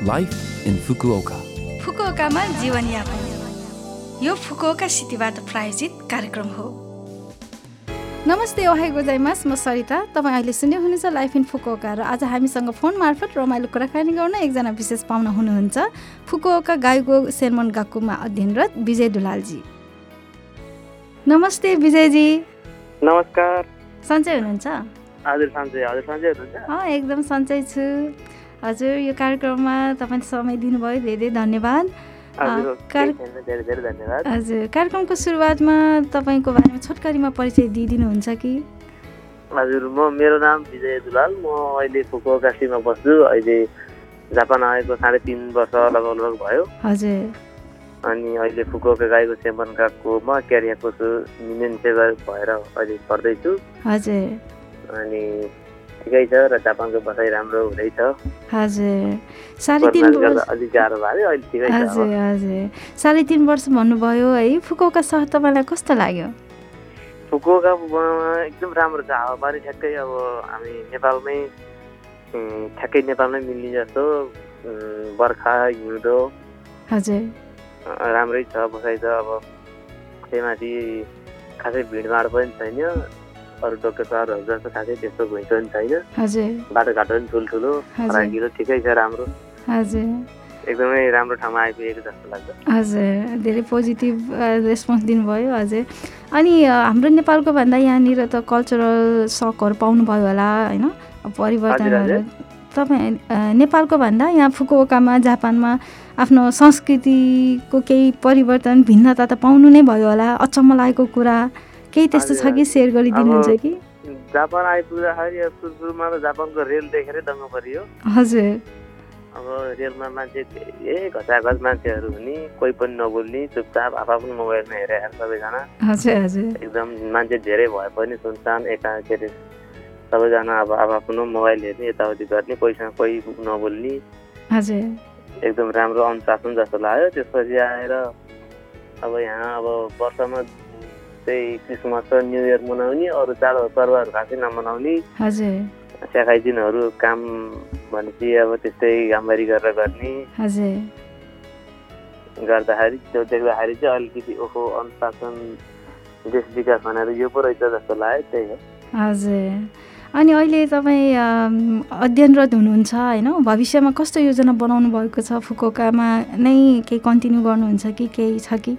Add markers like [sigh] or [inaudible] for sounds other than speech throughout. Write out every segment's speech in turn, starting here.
Life in Fukuoka फुकुओकामा जीवनयापन यो Fukuoka सिटीबाट प्रायोजित कार्यक्रम हो नमस्ते ओहाई गोजाइमास। म सरिता। तपाईँ अहिले सुन्दै हुनुहुन्छ लाइफ इन फुकुओका र आज हामीसँग फोन मार्फत रमाइलो कुराकानी गर्न एकजना विशेष पाहुना हुनुहुन्छ फुकुओका गाईको सेर्मन गाकुमा अध्ययनरत विजय दुलालजी। नमस्ते विजयजी। नमस्कार। सन्चै हुनुहुन्छ? हजुर सन्चै। हजुर सन्चै हुनुहुन्छ? एकदम सन्चै छु। हजुर यो कार्यक्रममा तपाईँले समय दिनुभयो धेरै धन्यवाद। हजुर कार्यक्रमको सुरुवातमा तपाईँको बारेमा छोटकरीमा परिचय दिइदिनुहुन्छ कि? हजुर म मेरो नाम विजय दुलाल म अहिले फुकुओकासीमा बस्छु अहिले जापान आएको साढे तिन वर्ष लगभग लगभग भयो। हजुर। अनि अहिले फुकुओका गाईको सेवन म क्यारियाको छु युनियन सेवा भएर अहिले पढ्दैछु। हजुर। अनि ठिकै छ र जापानको बसाइ राम्रो हुँदैछ। हजुर। साढे तिन वर्ष अलिक गाह्रो भयो अहिले ठिकै छ। हजुर हजुर। साढे तिन वर्ष भन्नुभयो है फुकुका सहर तपाईँलाई कस्तो लाग्यो? फुकुका एकदम राम्रो छ हावापानी ठ्याक्कै अब हामी नेपालमै ठ्याक्कै नेपालमै मिल्ने जस्तो बर्खा हिउँदो। हजुर। राम्रै छ बसाइ त अब त्यही माथि खासै भिडभाड पनि छैन। अरू डोके सहरहरू जस्तो खासै त्यस्तो घुइँचो पनि छैन हजुर। बाटोघाटो पनि ठुल्ठुलो फराकिलो ठिकै छ राम्रो। एकदमै राम्रो ठाउँमा आइपुगेको जस्तो लाग्छ। हजुर धेरै पोजिटिभ रेस्पोन्स दिनुभयो हजुर। अनि हाम्रो नेपालको भन्दा यहाँनिर त कल्चरल सकहरू पाउनुभयो होला होइन? परिवर्तनहरू। तपाईँ नेपालको भन्दा यहाँ फुकुओकामा जापानमा आफ्नो संस्कृतिको केही परिवर्तन भिन्नता त पाउनु नै भयो होला अचम्म लागेको कुरा। केही त्यस्तो छ कि सेयर गरिदिनुहुन्छ कि? जापान आइपुग्दाखेरि सुरु सुरुमा त जापानको रेल देखेरै दङ्ग परियो। हजुर। अब रेलमा मान्छे ए घचाघच मान्छेहरू हुने कोही पनि नबोल्ने चुपचाप आफ्नो मोबाइलमा हेरेर सबैजना। हजुर हजुर। एकदम मान्छे धेरै भए पनि सुनसान एका के अरे सबैजना अब आफ्नो मोबाइल हेर्ने यताउति गर्ने कोहीसँग कोही नबोल्ने। हजुर। एकदम राम्रो अनुशासन जस्तो लाग्यो। त्यसपछि आएर अब यहाँ अब वर्षमा त्यही क्रिसमस र न्यु इयर मनाउने अरू चाड पर्वहरू खासै नमनाउने। स्याखाइ दिनहरू काम भनेपछि अब त्यस्तै कामबारी गरेर गर्ने। गर्दाखेरि त्यो देख्दाखेरि चाहिँ अलिकति ओहो अनुशासन देश विकास भनेर यो पो रहेछ जस्तो लाग्यो त्यही हो। हजुर। अनि अहिले तपाईँ अध्ययनरत हुनुहुन्छ होइन? भविष्यमा कस्तो योजना बनाउनु भएको छ फुकोकामा? नै केही कन्टिन्यू गर्नुहुन्छ कि केही छ कि?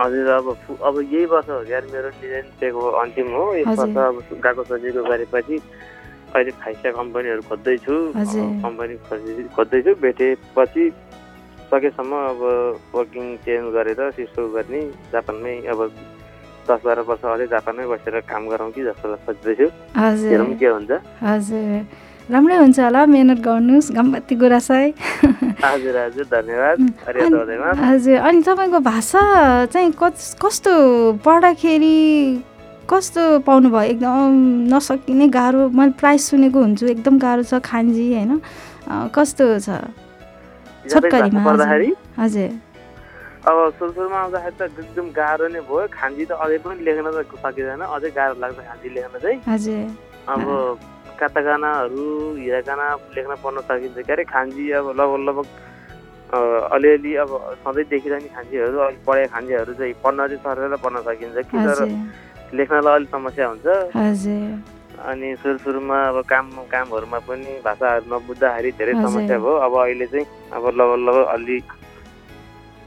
हजुर अब अब यही वर्ष हो क्या मेरो निजनको अन्तिम हो। यस वर्ष अब गएको सजिलो गरेपछि अहिले फाइसा कम्पनीहरू खोज्दैछु। कम्पनी खोजि खोज्दैछु। भेटेपछि सकेसम्म अब वर्किङ चेन्ज गरेर सिस्टो गर्ने जापानमै अब दस बाह्र वर्ष अझै जापानमै बसेर काम गरौँ कि जस्तो सोच्दैछु। हेरौँ के हुन्छ। हजुर। राम्रै हुन्छ होला मिहिनेत गर्नुहोस् गम्बत्ती गुरासाई हजुर हजुर धन्यवाद हजुर अनि तपाईँको भाषा चाहिँ कस्तो पढ्दाखेरि कस्तो पाउनुभयो? एकदम नसकिने गाह्रो मैले प्रायः सुनेको हुन्छु एकदम गाह्रो छ खान्जी होइन? कस्तो छ? छोटकरीमा हजुर। अब सुरु सुरुमा आउँदाखेरि त एकदम गाह्रो नै भयो। खान्जी त अझै पनि लेख्न त सकिँदैन अझै गाह्रो लाग्छ खान्जी लेख्न चाहिँ। हजुर। अब कातागानाहरू हिरागाना लेख्न पढ्न सकिन्छ। के अरे खान्जी अब लगभग लगभग अलिअलि अब सधैँ देखिरहने खान्जीहरू अलिक पढेको खान्जीहरू चाहिँ पढ्न चाहिँ सरेर पढ्न सकिन्छ। कि तर लेख्नलाई अलिक समस्या हुन्छ। अनि सुरु सुरुमा अब काम कामहरूमा पनि भाषाहरू नबुझ्दाखेरि धेरै समस्या भयो। अब अहिले चाहिँ अब लगभग लगभग अलिक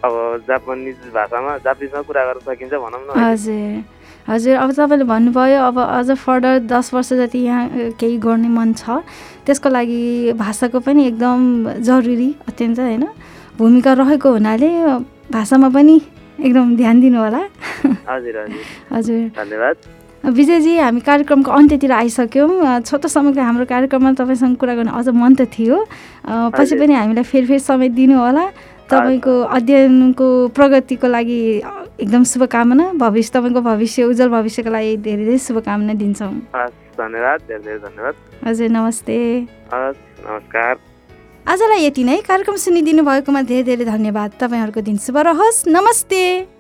अब जापानिज भाषामा जापानिजमा कुरा गर्न सकिन्छ भनौँ न हजुर। हजुर अब तपाईँले भन्नुभयो अब अझ फर्दर दस वर्ष जति यहाँ केही गर्ने मन छ त्यसको लागि भाषाको पनि एकदम जरुरी अत्यन्त होइन? भूमिका रहेको हुनाले भाषामा पनि एकदम ध्यान दिनु होला हजुर। [laughs] हजुर। धन्यवाद। विजयजी हामी कार्यक्रमको अन्त्यतिर आइसक्यौँ। छोटो समयको हाम्रो कार्यक्रममा तपाईँसँग कुरा गर्ने अझ मन त थियो। पछि पनि हामीलाई फेरि फेरि समय दिनु होला तपाईँको अध्ययनको प्रगतिको लागि एकदम शुभकामना। भविष्य तपाईँको भविष्य उज्जवल भविष्यको लागि धेरै धेरै शुभकामना दिन्छौँ। धन्यवाद धेरै धेरै धन्यवाद। हजुर नमस्ते। नमस्कार। आजलाई यति नै। कार्यक्रम सुनिदिनु भएकोमा धेरै धेरै धन्यवाद। तपाईँहरूको दिन शुभ रहोस्। नमस्ते।